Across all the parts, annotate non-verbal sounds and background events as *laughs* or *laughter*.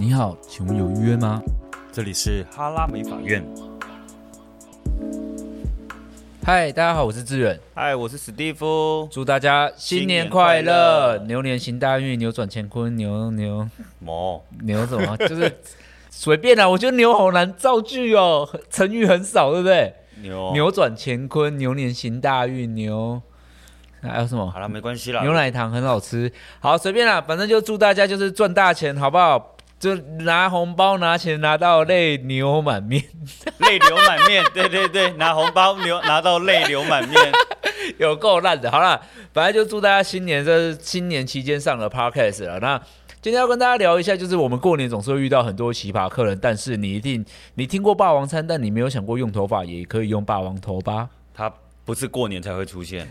你好，请问有预约吗？这里是哈拉美法院。嗨，大家好，我是志远。嗨，我是史蒂夫。祝大家新年快乐！快乐牛年行大运，扭转乾坤，牛牛牛牛什么？*laughs* 就是随便啦。我觉得牛好难造句哦，成语很少，对不对？牛扭转乾坤，牛年行大运，牛还有什么？好了，没关系啦。牛奶糖很好吃，好随便啦，反正就祝大家就是赚大钱，好不好？就拿红包拿钱拿到泪流满面，*laughs* 泪流满面，对对对，拿红包流 *laughs* 拿到泪流满面，有够烂的。好了，本来就祝大家新年这是新年期间上了 Podcast 了。那今天要跟大家聊一下，就是我们过年总是会遇到很多奇葩客人，但是你一定你听过霸王餐，但你没有想过用头发也可以用霸王头吧？它不是过年才会出现。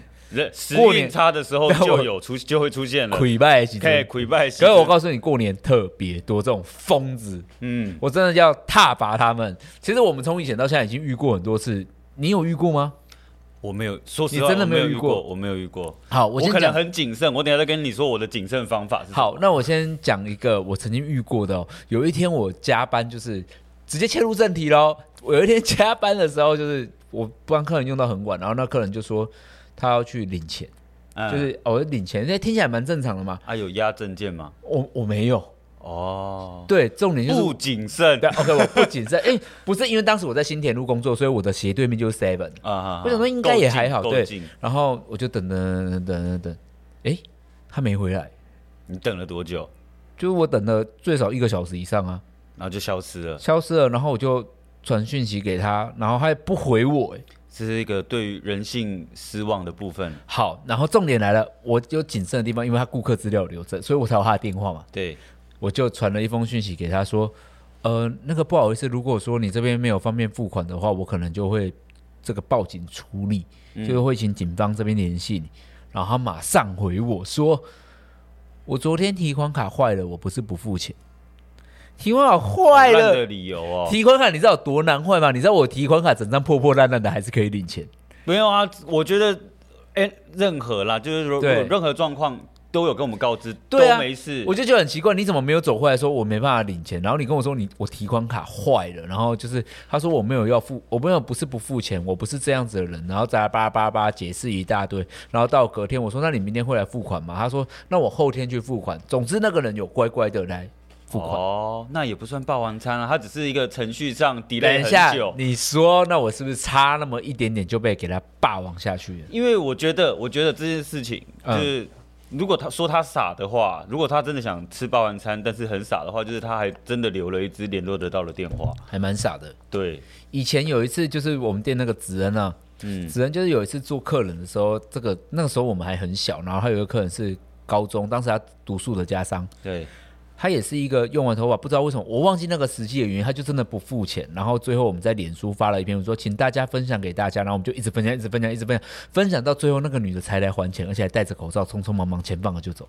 时运差的时候就有出就会出现了，溃败可以溃败。可是我告诉你，过年特别多这种疯子，嗯，我真的要踏伐他们。其实我们从以前到现在已经遇过很多次，你有遇过吗？我没有，说实话，你真的没有遇过，我没有遇过。好，我可能很谨慎，我等下再跟你说我的谨慎方法。好，那我先讲一个我曾经遇过的哦。有一天我加班，就是直接切入正题喽。我有一天加班的时候，就是我帮客人用到很晚，然后那客人就说。他要去领钱，嗯、就是我、哦、领钱，那听起来蛮正常的嘛。啊，有押证件吗？我我没有。哦，对，重点就是不谨慎。对，OK，我不谨慎。*laughs* 哎、欸，不是因为当时我在新田路工作，所以我的斜对面就是 Seven 啊啊。我想说应该也还好，对。然后我就等等等等等，哎、欸，他没回来。你等了多久？就是我等了最少一个小时以上啊。然后就消失了，消失了。然后我就传讯息给他，然后他也不回我、欸，哎。这是一个对于人性失望的部分。好，然后重点来了，我有谨慎的地方，因为他顾客资料留着，所以我才有他的电话嘛。对，我就传了一封讯息给他说，呃，那个不好意思，如果说你这边没有方便付款的话，我可能就会这个报警处理，就会请警方这边联系你。然后他马上回我说，我昨天提款卡坏了，我不是不付钱。提款卡坏了，的理由哦。提款卡你知道有多难坏吗？你知道我提款卡整张破破烂烂的，还是可以领钱？没有啊，我觉得，哎、欸，任何啦，就是说对任何状况都有跟我们告知，对啊、都没事。我就觉得很奇怪，你怎么没有走回来说我没办法领钱？然后你跟我说你我提款卡坏了，然后就是他说我没有要付，我没有不是不付钱，我不是这样子的人，然后再巴拉巴拉巴拉解释一大堆，然后到隔天我说那你明天会来付款吗？他说那我后天去付款。总之那个人有乖乖的来。哦，那也不算霸王餐啊，它只是一个程序上 delay 很久。你说，那我是不是差那么一点点就被给他霸王下去了？因为我觉得，我觉得这件事情就是，嗯、如果他说他傻的话，如果他真的想吃霸王餐，但是很傻的话，就是他还真的留了一支联络得到的电话，还蛮傻的。对，以前有一次就是我们店那个子恩啊，嗯，子恩就是有一次做客人的时候，这个那个时候我们还很小，然后还有一个客人是高中，当时他读书的家商，对。他也是一个用完头发不知道为什么，我忘记那个实际的原因，他就真的不付钱。然后最后我们在脸书发了一篇，我说请大家分享给大家，然后我们就一直分享，一直分享，一直分享，分享到最后那个女的才来还钱，而且还戴着口罩，匆匆忙忙钱放了就走。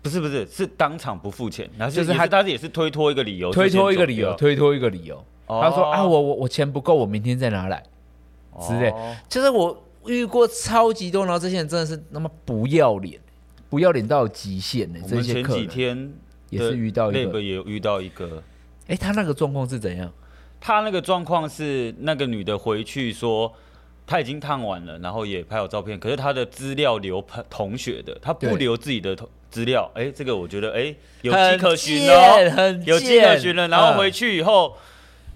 不是不是，是当场不付钱，然后就是他，他也是推脱一个理由，推脱一个理由，推脱一个理由。哦、他说啊，我我我钱不够，我明天再拿来之类。哦、就是我遇过超级多，然后这些人真的是那么不要脸，不要脸到极限呢。这些客人。也是遇到一个，那个也遇到一个，哎、欸，他那个状况是怎样？他那个状况是那个女的回去说，他已经烫完了，然后也拍好照片，可是他的资料留同学的，他不留自己的资料。哎、欸，这个我觉得哎、欸、有迹可循哦，*laughs* 有迹可循了。然后回去以后，嗯、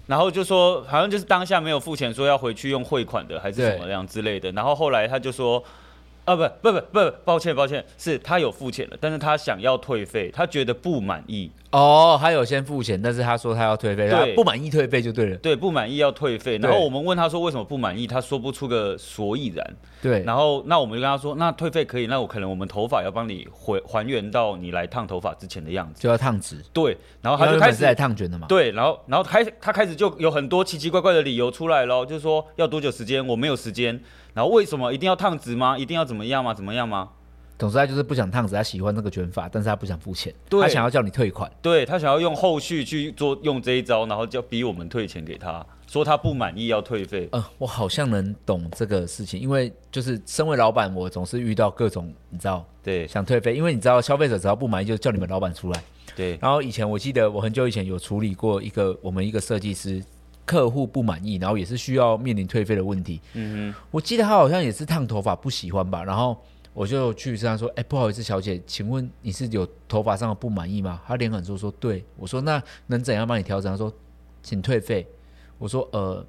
然后就说好像就是当下没有付钱，说要回去用汇款的还是什么样之类的。然后后来他就说。啊不不不不，抱歉抱歉，是他有付钱了，但是他想要退费，他觉得不满意。哦，他有先付钱，但是他说他要退费，对他不满意退费就对了。对，不满意要退费。然后我们问他说为什么不满意，他说不出个所以然。对，然后那我们就跟他说，那退费可以，那我可能我们头发要帮你回还原到你来烫头发之前的样子，就要烫直。对，然后他就开始来烫卷的嘛。对，然后然后开他开始就有很多奇奇怪怪的理由出来咯，就是说要多久时间，我没有时间。然后为什么一定要烫直吗？一定要怎么样吗？怎么样吗？总之他就是不想烫直，他喜欢那个卷发，但是他不想付钱，对他想要叫你退款，对他想要用后续去做用这一招，然后就逼我们退钱给他，说他不满意要退费。嗯、呃，我好像能懂这个事情，因为就是身为老板，我总是遇到各种你知道，对，想退费，因为你知道消费者只要不满意，就叫你们老板出来。对。然后以前我记得我很久以前有处理过一个我们一个设计师客户不满意，然后也是需要面临退费的问题。嗯哼。我记得他好像也是烫头发不喜欢吧，然后我就去跟他说：“哎，不好意思，小姐，请问你是有头发上的不满意吗？”他脸很臭说：“对。”我说：“那能怎样帮你调整？”他说：“请退费。”我说：“呃。”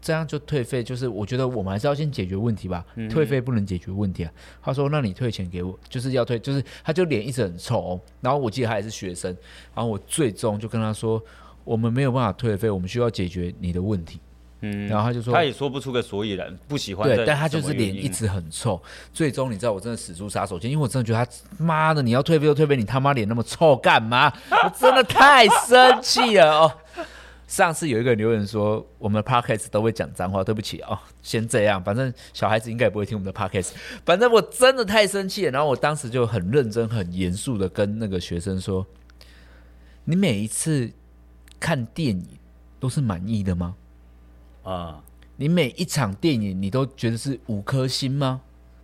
这样就退费，就是我觉得我们还是要先解决问题吧。嗯、退费不能解决问题啊。他说：“那你退钱给我，就是要退，就是他就脸一直很臭、哦。然后我记得他也是学生，然后我最终就跟他说：“我们没有办法退费，我们需要解决你的问题。”嗯，然后他就说：“他也说不出个所以然，不喜欢。”对，但他就是脸一直很臭。最终你知道，我真的使出杀手锏，因为我真的觉得他妈的，你要退费就退费，你他妈脸那么臭干嘛？*laughs* 我真的太生气了哦。上次有一个留言说，我们的 podcast 都会讲脏话，对不起哦，先这样，反正小孩子应该也不会听我们的 podcast。反正我真的太生气了，然后我当时就很认真、很严肃的跟那个学生说：“你每一次看电影都是满意的吗？啊，你每一场电影你都觉得是五颗星吗？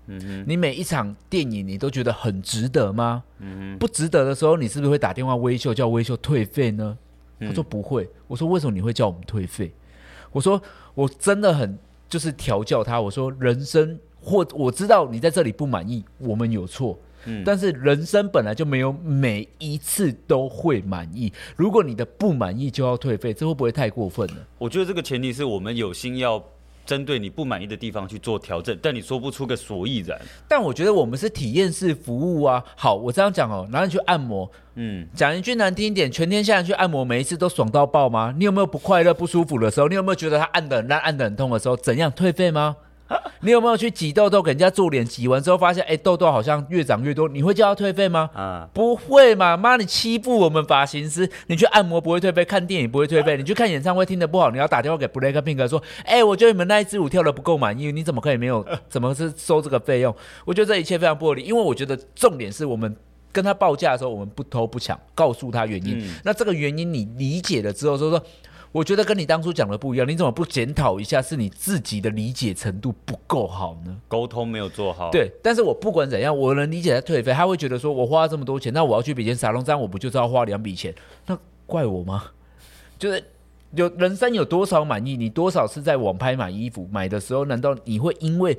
嗯哼，你每一场电影你都觉得很值得吗？嗯哼，不值得的时候，你是不是会打电话微秀叫微秀退费呢？”他说不会，我说为什么你会叫我们退费？我说我真的很就是调教他。我说人生或我知道你在这里不满意，我们有错，嗯，但是人生本来就没有每一次都会满意。如果你的不满意就要退费，这会不会太过分了？我觉得这个前提是我们有心要。针对你不满意的地方去做调整，但你说不出个所以然。但我觉得我们是体验式服务啊。好，我这样讲哦，拿你去按摩，嗯，讲一句难听一点，全天下人去按摩，每一次都爽到爆吗？你有没有不快乐、不舒服的时候？你有没有觉得他按的很烂、按的很痛的时候？怎样退费吗？*laughs* 你有没有去挤痘痘给人家做脸？挤完之后发现，哎，痘痘好像越长越多，你会叫他退费吗？啊，不会嘛！妈，你欺负我们发型师，你去按摩不会退费，看电影不会退费，*laughs* 你去看演唱会听得不好，你要打电话给 BLACKPINK 说，哎，我觉得你们那一支舞跳的不够满意，你怎么可以没有？怎么是收这个费用？我觉得这一切非常不合理，因为我觉得重点是我们跟他报价的时候，我们不偷不抢，告诉他原因。嗯、那这个原因你理解了之后，说说。我觉得跟你当初讲的不一样，你怎么不检讨一下？是你自己的理解程度不够好呢？沟通没有做好。对，但是我不管怎样，我能理解他退费，他会觉得说我花了这么多钱，那我要去比肩沙龙，这样我不就是要花两笔钱？那怪我吗？*laughs* 就是有人生有多少满意？你多少次在网拍买衣服买的时候，难道你会因为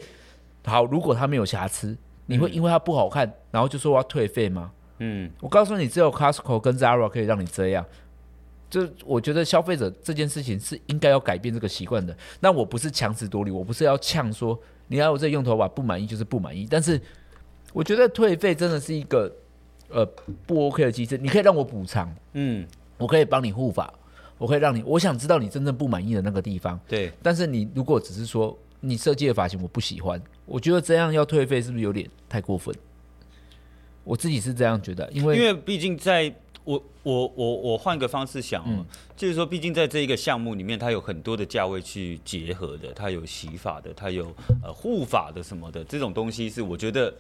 好，如果他没有瑕疵，你会因为他不好看，然后就说我要退费吗？嗯，我告诉你，只有 Costco 跟 Zara 可以让你这样。就我觉得消费者这件事情是应该要改变这个习惯的。那我不是强词夺理，我不是要呛说你要我这用头发不满意就是不满意。但是我觉得退费真的是一个呃不 OK 的机制。你可以让我补偿，嗯，我可以帮你护发，我可以让你，我想知道你真正不满意的那个地方。对。但是你如果只是说你设计的发型我不喜欢，我觉得这样要退费是不是有点太过分？我自己是这样觉得，因为因为毕竟在。我我我我换个方式想哦，嗯、就是说，毕竟在这一个项目里面，它有很多的价位去结合的，它有洗发的，它有呃护发的什么的，这种东西是我觉得，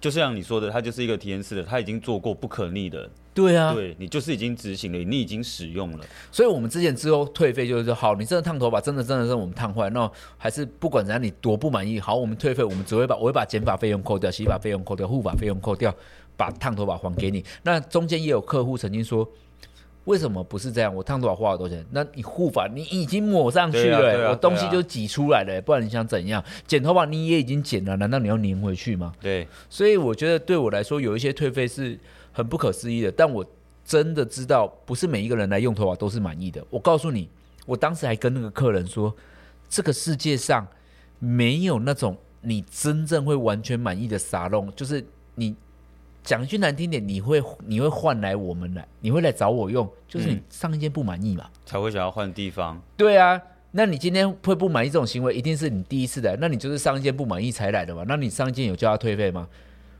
就像你说的，它就是一个体验式的，它已经做过不可逆的。对啊，对你就是已经执行了，你已经使用了。所以我们之前之后退费就是说，好，你真的烫头发，真的真的是我们烫坏，那还是不管怎样，你多不满意，好，我们退费，我们只会把我会把剪发费用扣掉，洗发费用扣掉，护发费用扣掉。把烫头发还给你，那中间也有客户曾经说，为什么不是这样？我烫头发花了多少钱？那你护发你已经抹上去了，欸，啊啊、我东西就挤出来了，欸，不然你想怎样？剪头发你也已经剪了，难道你要粘回去吗？对，所以我觉得对我来说有一些退费是很不可思议的，但我真的知道不是每一个人来用头发都是满意的。我告诉你，我当时还跟那个客人说，这个世界上没有那种你真正会完全满意的沙龙，就是你。讲一句难听点，你会你会换来我们来，你会来找我用，就是你上一间不满意嘛，才会想要换地方。对啊，那你今天会不满意这种行为，一定是你第一次来，那你就是上一间不满意才来的嘛？那你上一间有叫他退费吗？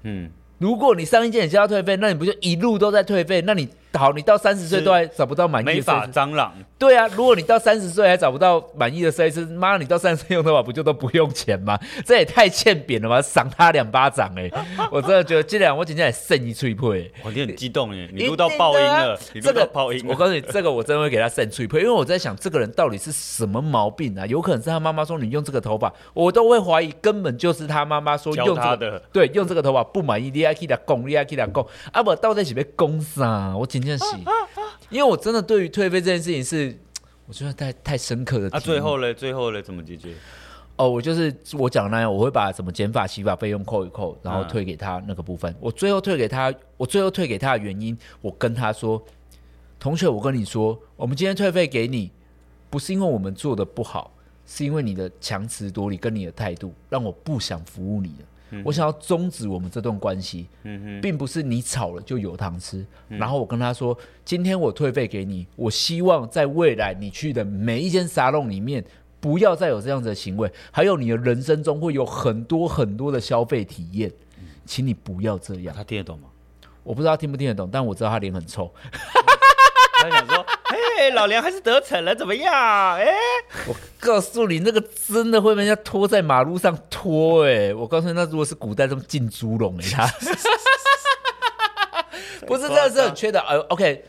嗯，如果你上一间也叫他退费，那你不就一路都在退费？那你好，你到三十岁都还找不到满意的，美发蟑螂。对啊，如果你到三十岁还找不到满意的设计师，妈，你到三十岁用头发不就都不用钱吗？*laughs* 这也太欠扁了吧！赏他两巴掌哎、欸！*laughs* 我真的觉得这两我今天也胜一脆配。我你很激动耶，你录到爆音了，啊、你录到爆音、这个。我告诉你，这个我真的会给他剩脆配，因为我在想这个人到底是什么毛病啊？有可能是他妈妈说你用这个头发，我都会怀疑根本就是他妈妈说用这个对用这个头发不满意，你还给他攻，你还给他攻，啊不，到底是被攻啥？我今天是。因为我真的对于退费这件事情是，*tsk* 我觉得太太深刻的。啊，最后嘞，最后嘞，怎么解决？哦，我就是我讲那样，我会把什么减法、洗法费用扣一扣，然后退给他那个部分。我最后退给他，我最后退给他的原因，我跟他说，同学，我跟你说，我们今天退费给你，不是因为我们做的不好，是因为你的强词夺理跟你的态度，让我不想服务你了。我想要终止我们这段关系，并不是你吵了就有糖吃。然后我跟他说，今天我退费给你，我希望在未来你去的每一间沙龙里面，不要再有这样子的行为。还有你的人生中会有很多很多的消费体验，请你不要这样。他听得懂吗？我不知道他听不听得懂，但我知道他脸很臭。*laughs* 他想说。哎，*laughs* 老梁还是得逞了，怎么样？哎，我告诉你，那个真的会被人家拖在马路上拖。哎，我告诉你，那如果是古代这么进猪笼，哎，他 *laughs* 不是，真的是很缺的。呃，OK，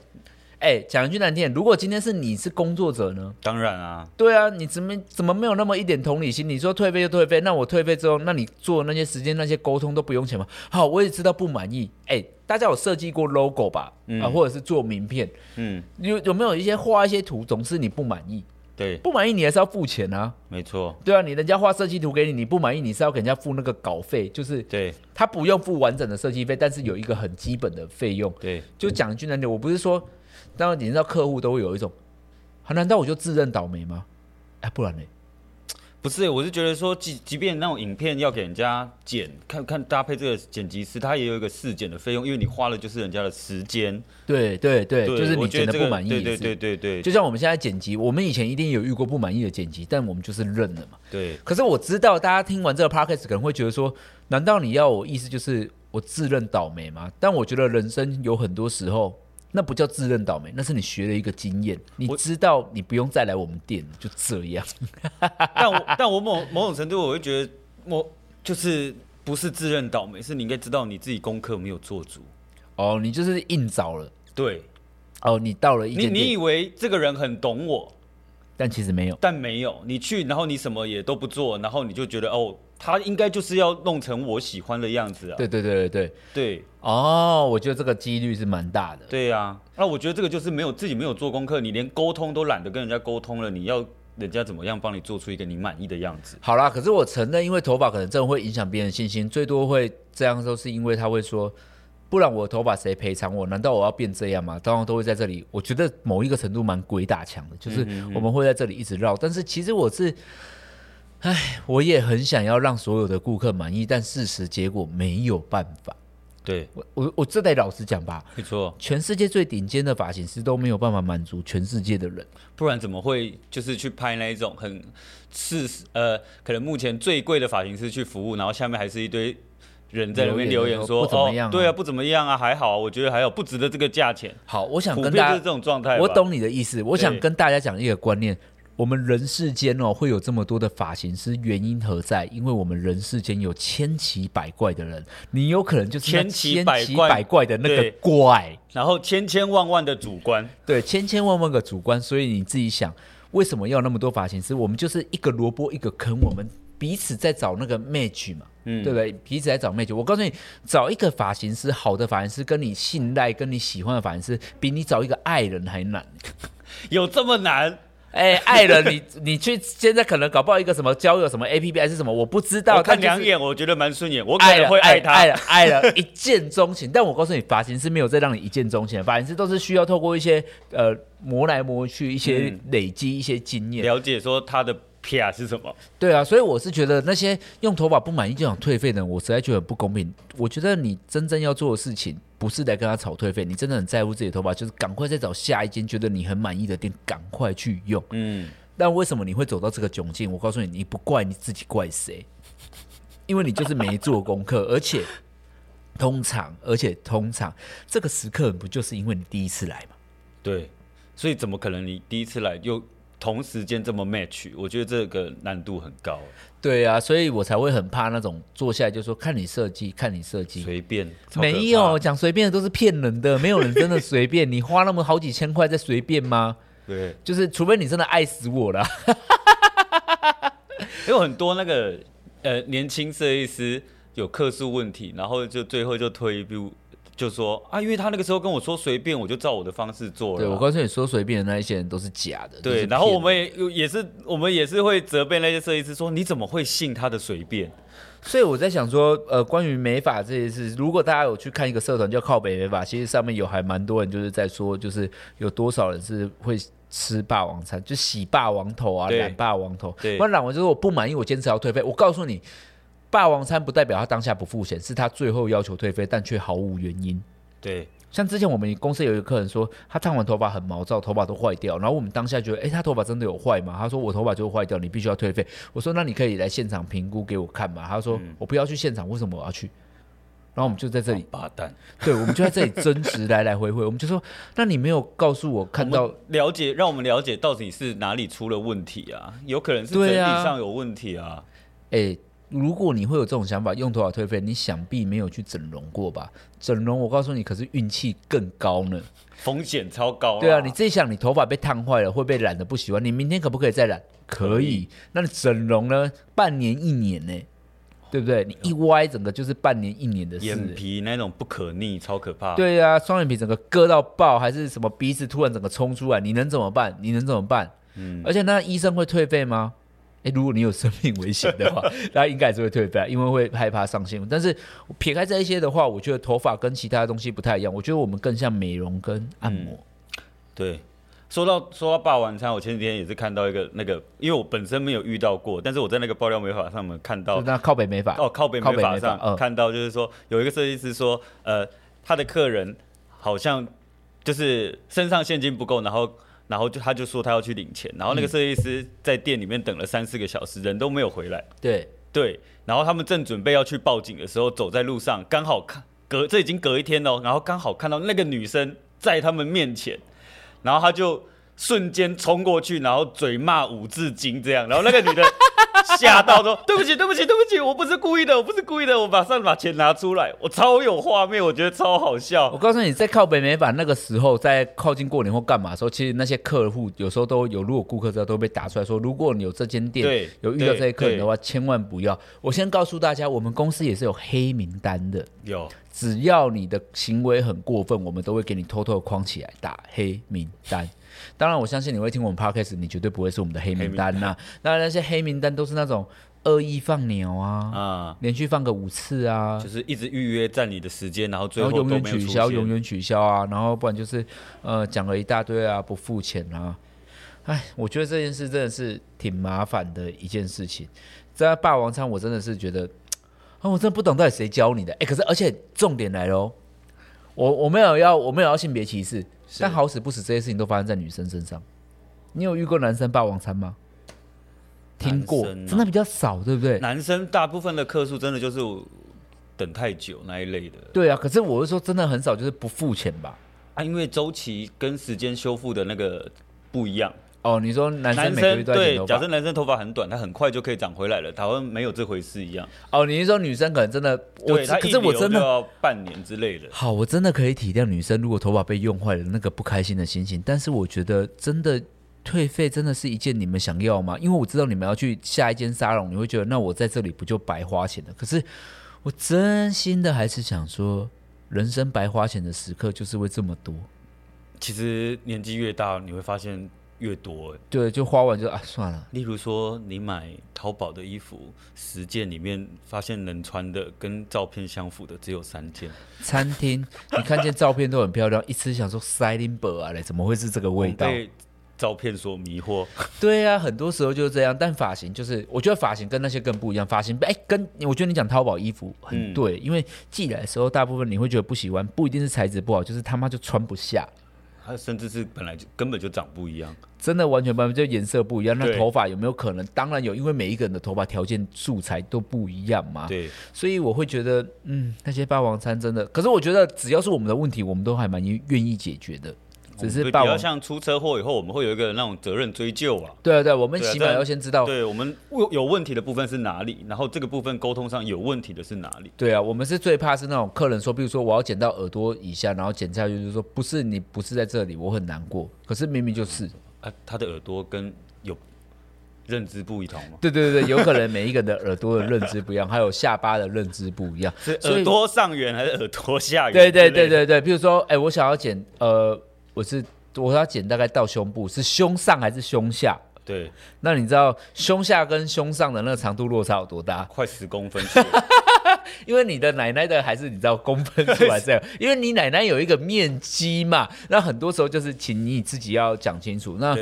哎，讲一句难听，如果今天是你是工作者呢？当然啊，对啊，你怎么怎么没有那么一点同理心？你说退费就退费，那我退费之后，那你做那些时间那些沟通都不用钱吗？好，我也知道不满意，哎。大家有设计过 logo 吧？嗯、啊，或者是做名片，嗯，有有没有一些画一些图，总是你不满意？对，不满意你还是要付钱啊？没错，对啊，你人家画设计图给你，你不满意你是要给人家付那个稿费，就是对，他不用付完整的设计费，但是有一个很基本的费用。对，就讲一句难听，我不是说，当然你知道客户都会有一种，难道我就自认倒霉吗？哎，不然呢？不是，我是觉得说，即即便那种影片要给人家剪，看看搭配这个剪辑师，他也有一个试剪的费用，因为你花了就是人家的时间。对对对，对就是你剪的不满意，对对对，就像我们现在剪辑，我们以前一定有遇过不满意的剪辑，但我们就是认了嘛。对。可是我知道大家听完这个 podcast 可能会觉得说，难道你要我意思就是我自认倒霉吗？但我觉得人生有很多时候。那不叫自认倒霉，那是你学了一个经验，你知道你不用再来我们店，就这样。*laughs* 但我但我某某种程度，我会觉得我就是不是自认倒霉，是你应该知道你自己功课没有做足。哦，你就是硬找了。对。哦，你到了一，你你以为这个人很懂我，但其实没有。但没有，你去，然后你什么也都不做，然后你就觉得哦。他应该就是要弄成我喜欢的样子啊！对对对对对对哦，我觉得这个几率是蛮大的。对呀、啊，那我觉得这个就是没有自己没有做功课，你连沟通都懒得跟人家沟通了，你要人家怎么样帮你做出一个你满意的样子？好啦，可是我承认，因为头发可能真的会影响别人信心，最多会这样说，是因为他会说，不然我的头发谁赔偿我？难道我要变这样吗？当然都会在这里，我觉得某一个程度蛮鬼打墙的，就是我们会在这里一直绕，但是其实我是。唉，我也很想要让所有的顾客满意，但事实结果没有办法。对，我我我这得老实讲吧，没错，全世界最顶尖的发型师都没有办法满足全世界的人，不然怎么会就是去拍那一种很是呃，可能目前最贵的发型师去服务，然后下面还是一堆人在里面留言说，不怎么样啊，哦，对啊，不怎么样啊，还好啊，我觉得还有不值得这个价钱。好，我想跟大家是这种状态，我懂你的意思，我想跟大家讲一个观念。我们人世间哦，会有这么多的发型师，原因何在？因为我们人世间有千奇百怪的人，你有可能就是千奇百怪的那个怪，然后千千万万的主观，对，千千万万个主观。所以你自己想，为什么要那么多发型师？我们就是一个萝卜一个坑，我们彼此在找那个 match 嘛，嗯，对不对？彼此在找 match。我告诉你，找一个发型师，好的发型师，跟你信赖、跟你喜欢的发型师，比你找一个爱人还难，*laughs* 有这么难？哎、欸，爱人，你你去现在可能搞不好一个什么交友什么 A P P 还是什么，我不知道。我看两眼，我觉得蛮顺眼，我可能会爱他，爱了爱了，爱了 *laughs* 一见钟情。但我告诉你，发型师没有再让你一见钟情，发型师都是需要透过一些呃磨来磨去，一些累积一些经验，了解说他的。P.R. 是什么？对啊，所以我是觉得那些用头发不满意就想退费的人，我实在觉得很不公平。我觉得你真正要做的事情，不是来跟他吵退费，你真的很在乎自己的头发，就是赶快再找下一间觉得你很满意的店，赶快去用。嗯，但为什么你会走到这个窘境？我告诉你，你不怪你自己，怪谁？因为你就是没做功课，而且通常，而且通常这个时刻不就是因为你第一次来吗？对，所以怎么可能你第一次来又同时间这么 match？我觉得这个难度很高。对啊，所以我才会很怕那种坐下来就说看你设计，看你设计，随便。没有讲随便的都是骗人的，没有人真的随便。你花那么好几千块在随便吗？对，就是除非你真的爱死我了。*laughs* 有很多那个呃年轻设计师。有客诉问题，然后就最后就推一步，就说啊，因为他那个时候跟我说随便，我就照我的方式做了。对，我告诉你说随便的那一些人都是假的。对，然后我们也也是我们也是会责备那些设计师说，你怎么会信他的随便？所以我在想说，呃，关于美法这件事，如果大家有去看一个社团叫靠北美法，其实上面有还蛮多人就是在说，就是有多少人是会吃霸王餐，就洗霸王头啊，染霸王头。对，不然染完之后我不满意，我坚持要退费。我告诉你。霸王餐不代表他当下不付钱，是他最后要求退费，但却毫无原因。对，像之前我们公司有一个客人说，他烫完头发很毛躁，头发都坏掉，然后我们当下觉得，哎，他头发真的有坏吗？他说我头发就会坏掉，你必须要退费。我说那你可以来现场评估给我看嘛。他说、嗯、我不要去现场，为什么我要去？然后我们就在这里，八蛋，*laughs* 对，我们就在这里争执来来回回。我们就说，那你没有告诉我看到了解，让我们了解到底是哪里出了问题啊？有可能是整体上有问题啊？哎。如果你会有这种想法，用头发退费，你想必没有去整容过吧？整容，我告诉你，可是运气更高呢，风险超高啊。对啊，你自己想，你头发被烫坏了，会被染的不喜欢，你明天可不可以再染？可以。可以。那你整容呢？半年一年呢？对不对？你一歪，整个就是半年一年的事。眼皮那种不可逆，超可怕。对啊，双眼皮整个割到爆，还是什么鼻子突然整个冲出来，你能怎么办？你能怎么办？嗯。而且那医生会退费吗？诶，如果你有生命危险的话，*laughs* 大家应该还是会退费，因为会害怕上新闻。但是撇开这一些的话，我觉得头发跟其他的东西不太一样。我觉得我们更像美容跟按摩。嗯、对，说到说到霸王餐，我前几天也是看到一个那个，因为我本身没有遇到过，但是我在那个爆料美发上面看到，那靠北美发哦，靠北美发上看到，就是说有一个设计师说，呃，他的客人好像就是身上现金不够，然后。然后就他就说他要去领钱，然后那个设计师在店里面等了三四个小时，人都没有回来。对对，然后他们正准备要去报警的时候，走在路上刚好看隔这已经隔一天了，然后刚好看到那个女生在他们面前，然后他就瞬间冲过去，然后嘴骂五字经这样，然后那个女的。吓到说：“ *laughs* 对不起，对不起，对不起，我不是故意的，我不是故意的，我马上把钱拿出来。”我超有画面，我觉得超好笑。我告诉你，在靠北美版那个时候，在靠近过年或干嘛的时候，其实那些客户有时候都有，如果顾客知道都被打出来说：“如果你有这间店有遇到这些客人的话，千万不要。”我先告诉大家，我们公司也是有黑名单的。有，只要你的行为很过分，我们都会给你偷偷的框起来打黑名单。当然，我相信你会听我们 podcast，你绝对不会是我们的黑名单呐。那那些黑名单都是那种恶意放鸟啊，啊，连续放个五次啊，就是一直预约占你的时间，然后最后永远取消，永远取消啊，然后不然就是呃讲了一大堆啊，不付钱啊。哎，我觉得这件事真的是挺麻烦的一件事情。在霸王餐，我真的是觉得啊，我真的不懂到底谁教你的。哎，可是而且重点来喽，我我没有要我没有要性别歧视。但好死不死，这些事情都发生在女生身上。你有遇过男生霸王餐吗？听过，真的比较少，对不对？男生大部分的客数真的就是等太久那一类的。对啊，可是我是说，真的很少，就是不付钱吧？啊，因为周期跟时间修复的那个不一样。哦，你说男生，男生对，假设男生头发很短，他很快就可以长回来了，好像没有这回事一样。哦，你是说女生可能真的，我对他可是我真的要半年之类的。好，我真的可以体谅女生如果头发被用坏了那个不开心的心情，但是我觉得真的退费真的是一件你们想要吗？因为我知道你们要去下一间沙龙，你会觉得那我在这里不就白花钱了？可是我真心的还是想说，人生白花钱的时刻就是会这么多。其实年纪越大，你会发现。越多，对，就花完就啊算了。例如说，你买淘宝的衣服十件里面，发现能穿的跟照片相符的只有三件。餐厅 *laughs* 你看见照片都很漂亮，一吃想说塞林伯啊嘞，怎么会是这个味道？被照片所迷惑。对啊，很多时候就是这样。但发型就是，我觉得发型跟那些更不一样。发型哎，跟我觉得你讲淘宝衣服很对，嗯、因为寄来的时候大部分你会觉得不喜欢，不一定是材质不好，就是他妈就穿不下。它甚至是本来就根本就长不一样，真的完全不一样，就颜色不一样。那对头发有没有可能？当然有，因为每一个人的头发条件素材都不一样嘛。对，所以我会觉得，嗯，那些霸王餐真的，可是我觉得只要是我们的问题，我们都还蛮愿意解决的。只是比较像出车祸以后，我们会有一个那种责任追究啊。对啊对，我们起码要先知道。对我们有有问题的部分是哪里，然后这个部分沟通上有问题的是哪里？对啊，我们是最怕是那种客人说，比如说我要剪到耳朵以下，然后剪下去就是说不是你不是在这里，我很难过。可是明明就是。啊，他的耳朵跟有认知不一同吗？对对对对，有可能每一个人的耳朵的认知不一样，还有下巴的认知不一样。是耳朵上缘还是耳朵下缘？对对对对对，比如说，哎，我想要剪，呃，我是。我要剪大概到胸部，是胸上还是胸下？对，那你知道胸下跟胸上的那个长度落差有多大？快十公分。*laughs* 因为你的奶奶的还是你知道公分出来这样，*laughs* 因为你奶奶有一个面积嘛。那很多时候就是请你自己要讲清楚。那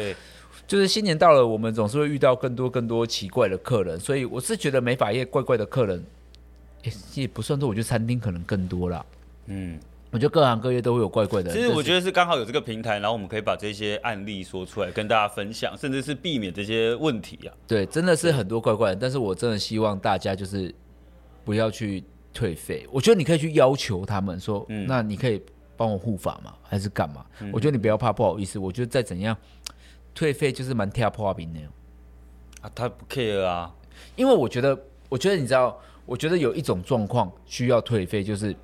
就是新年到了，我们总是会遇到更多更多奇怪的客人，所以我是觉得美发业怪怪的客人，也不算多。我觉得餐厅可能更多了。嗯。我觉得各行各业都会有怪怪的。其实我觉得是刚好有这个平台，然后我们可以把这些案例说出来跟大家分享，甚至是避免这些问题啊。对，真的是很多怪怪的，但是我真的希望大家就是不要去退费。我觉得你可以去要求他们说，嗯、那你可以帮我护法吗？还是干嘛？嗯、我觉得你不要怕不好意思。我觉得再怎样退费就是蛮跳破冰的。啊，他不 care 啊，因为我觉得，我觉得你知道，我觉得有一种状况需要退费，就是。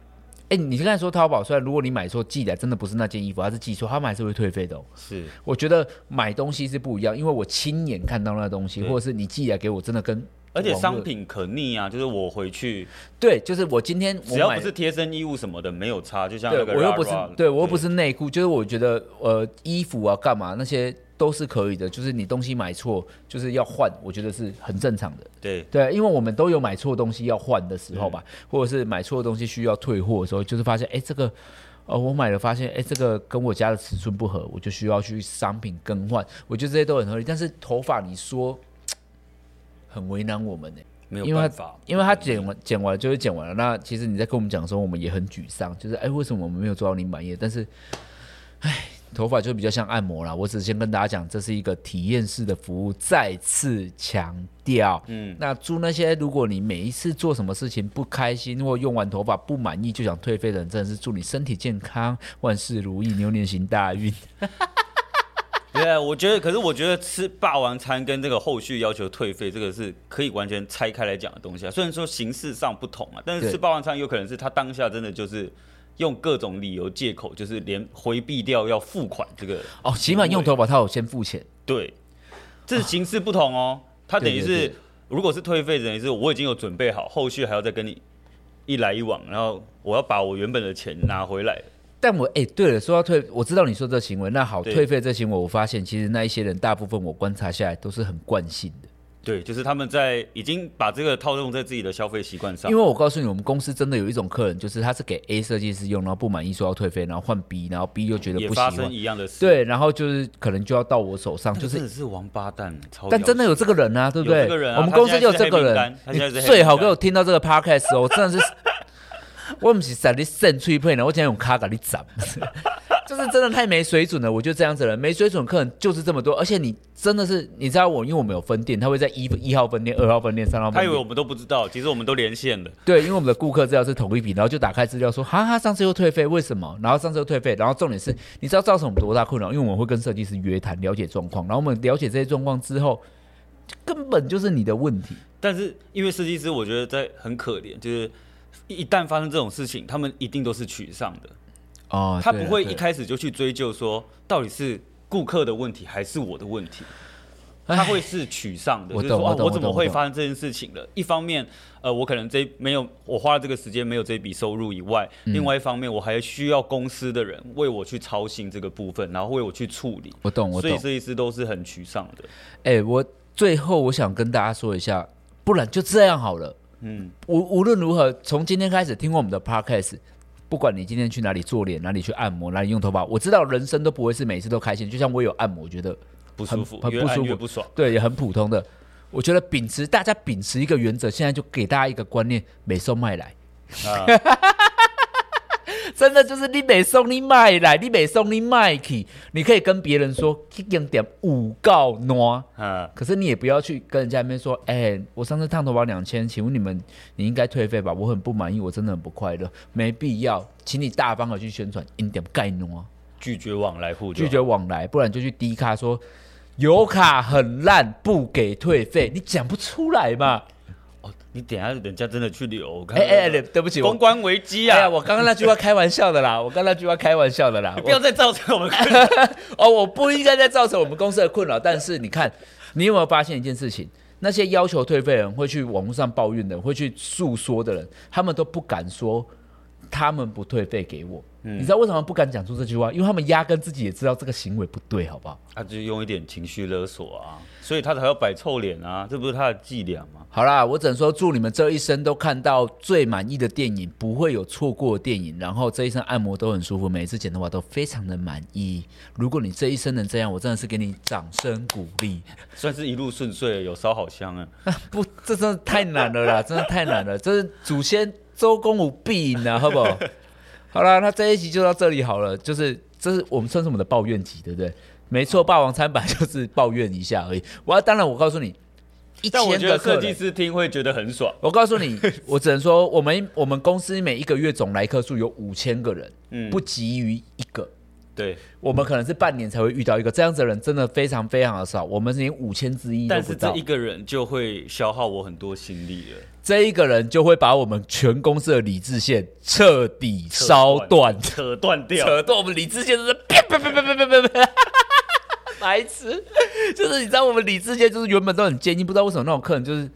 哎，你刚才说淘宝，虽然如果你买错寄来真的不是那件衣服，它是寄错，他们还是会退费的哦。是，我觉得买东西是不一样，因为我亲眼看到那东西，或者是你寄来给我，真的跟而且商品可逆啊，就是我回去，对，就是我今天我只要不是贴身衣物什么的没有差，就像那个我又不是对我又不是内裤，就是我觉得呃衣服啊干嘛那些。都是可以的，就是你东西买错，就是要换，我觉得是很正常的。对对，因为我们都有买错东西要换的时候吧，嗯、或者是买错东西需要退货的时候，就是发现哎，这个呃我买了发现哎，这个跟我家的尺寸不合，我就需要去商品更换。我觉得这些都很合理，但是头发你说很为难我们呢，没有办法，因为他剪完剪完就是剪完了。那其实你在跟我们讲的时候，我们也很沮丧，就是哎，为什么我们没有做到你满意？但是哎。头发就比较像按摩了，我只是先跟大家讲，这是一个体验式的服务，再次强调。嗯，那祝那些如果你每一次做什么事情不开心，或用完头发不满意就想退费的人，真的是祝你身体健康，万事如意，牛年行大运。*laughs* 对啊，我觉得，可是我觉得吃霸王餐跟这个后续要求退费，这个是可以完全拆开来讲的东西啊。虽然说形式上不同啊，但是吃霸王餐有可能是他当下真的就是。用各种理由借口，就是连回避掉要付款这个哦，起码用淘宝他有先付钱，对，这是形式不同哦。他等于是，如果是退费，等于是我已经有准备好，后续还要再跟你一来一往，然后我要把我原本的钱拿回来。但我哎、欸，对了，说到退，我知道你说这行为，那好，退费这行为，我发现其实那一些人大部分我观察下来都是很惯性的。对，就是他们在已经把这个套用在自己的消费习惯上。因为我告诉你，我们公司真的有一种客人，就是他是给 A 设计师用，然后不满意说要退费，然后换 B，然后 B 又觉得不喜欢。也发生一样的事。对，然后就是可能就要到我手上，就是真的是王八蛋，但真的有这个人啊，对不对？有这个人啊，我们公司就有这个人。你最好给我听到这个 podcast 哦，我真的是，*laughs* 我不是在你扇脆配呢，我今天用卡给你斩。就是真的太没水准了，我就这样子了。没水准客人就是这么多，而且你真的是，你知道我，因为我们有分店，他会在一一号分店、二号分店、三号分店。他以为我们都不知道，其实我们都连线了。对，因为我们的顾客资料是同一笔，然后就打开资料说，哈哈，上次又退费，为什么？然后上次又退费，然后重点是，你知道造成我们多大困扰？因为我们会跟设计师约谈，了解状况，然后我们了解这些状况之后，根本就是你的问题。但是因为设计师，我觉得在很可怜，就是一旦发生这种事情，他们一定都是取上的。哦，他不会一开始就去追究说到底是顾客的问题还是我的问题，他会是取上的，就是说我怎么会发生这件事情了？一方面，呃，我可能这没有我花了这个时间没有这笔收入以外，另外一方面我还需要公司的人为我去操心这个部分，然后为我去处理。我懂，我懂。所以设计师都是很沮丧的。哎，我最后我想跟大家说一下，不然就这样好了。嗯，无无论如何，从今天开始听过我们的 podcast。不管你今天去哪里做脸，哪里去按摩，哪里用头发，我知道人生都不会是每次都开心。就像我有按摩，我觉得不舒服，很不舒服，不爽。对，也很普通的。我觉得秉持大家秉持一个原则，现在就给大家一个观念：美瘦卖来。啊、*laughs* 真的就是你没送你买来，你没送你买去，你可以跟别人说一点点五告挪，嗯，可是你也不要去跟人家那边说，哎、欸，我上次烫头发两千，请问你们你应该退费吧？我很不满意，我真的很不快乐，没必要，请你大方的去宣传一点概挪，拒绝往来户，拒绝往来，不然就去低卡说油卡很烂，不给退费，你讲不出来嘛。你等下人家真的去留，哎哎哎，对不起，公关危机啊！哎呀，我刚刚那句话开玩笑的啦，*laughs* 我刚刚那句话开玩笑的啦，不要再造成我们困扰 *laughs* 哦，我不应该再造成我们公司的困扰。但是你看，你有没有发现一件事情？那些要求退费的人，会去网络上抱怨的人，会去诉说的人，他们都不敢说他们不退费给我。嗯、你知道为什么不敢讲出这句话？因为他们压根自己也知道这个行为不对，好不好？他就用一点情绪勒索啊，所以他才要摆臭脸啊，这不是他的伎俩吗？好啦，我只能说祝你们这一生都看到最满意的电影，不会有错过的电影，然后这一生按摩都很舒服，每一次剪头发都非常的满意。如果你这一生能这样，我真的是给你掌声鼓励，算是一路顺遂，有烧好香啊！*laughs* 不，这真的太难了啦，真的太难了，这是祖先周公武必赢啊，好不好？好了，那这一集就到这里好了。就是这是我们算是我们的抱怨集，对不对？没错，霸王餐版就是抱怨一下而已。我要当然，我告诉你，一千个设计师听会觉得很爽。我告诉你，*laughs* 我只能说，我们我们公司每一个月总来客数有五千个人，嗯，不急于一个。对，我们可能是半年才会遇到一个这样子的人，真的非常非常的少。我们是连五千之一都不到。但是这一个人就会消耗我很多心力了。这一个人就会把我们全公司的理智线彻底烧断、扯断掉、扯断。我们理智线就是啪啪啪啪啪啪啪啪，白痴！就是你知道，我们理智线就是原本都很坚硬，不知道为什么那种客人就是，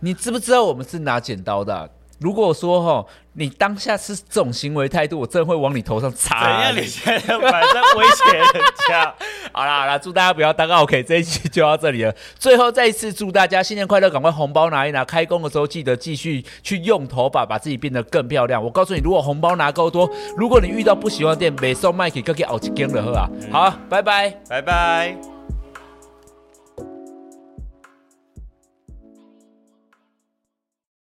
你知不知道我们是拿剪刀的啊？如果说哈，你当下是这种行为态度，我真的会往你头上插。怎样？你现在反正威胁人家？好啦好啦，祝大家不要当 OK，这一期就到这里了。最后再一次祝大家新年快乐，赶快红包拿一拿，开工的时候记得继续去用头发，把自己变得更漂亮。我告诉你，如果红包拿够多，如果你遇到不喜欢的店，每送麦克，可以熬几根的喝啊。好，拜拜，拜拜。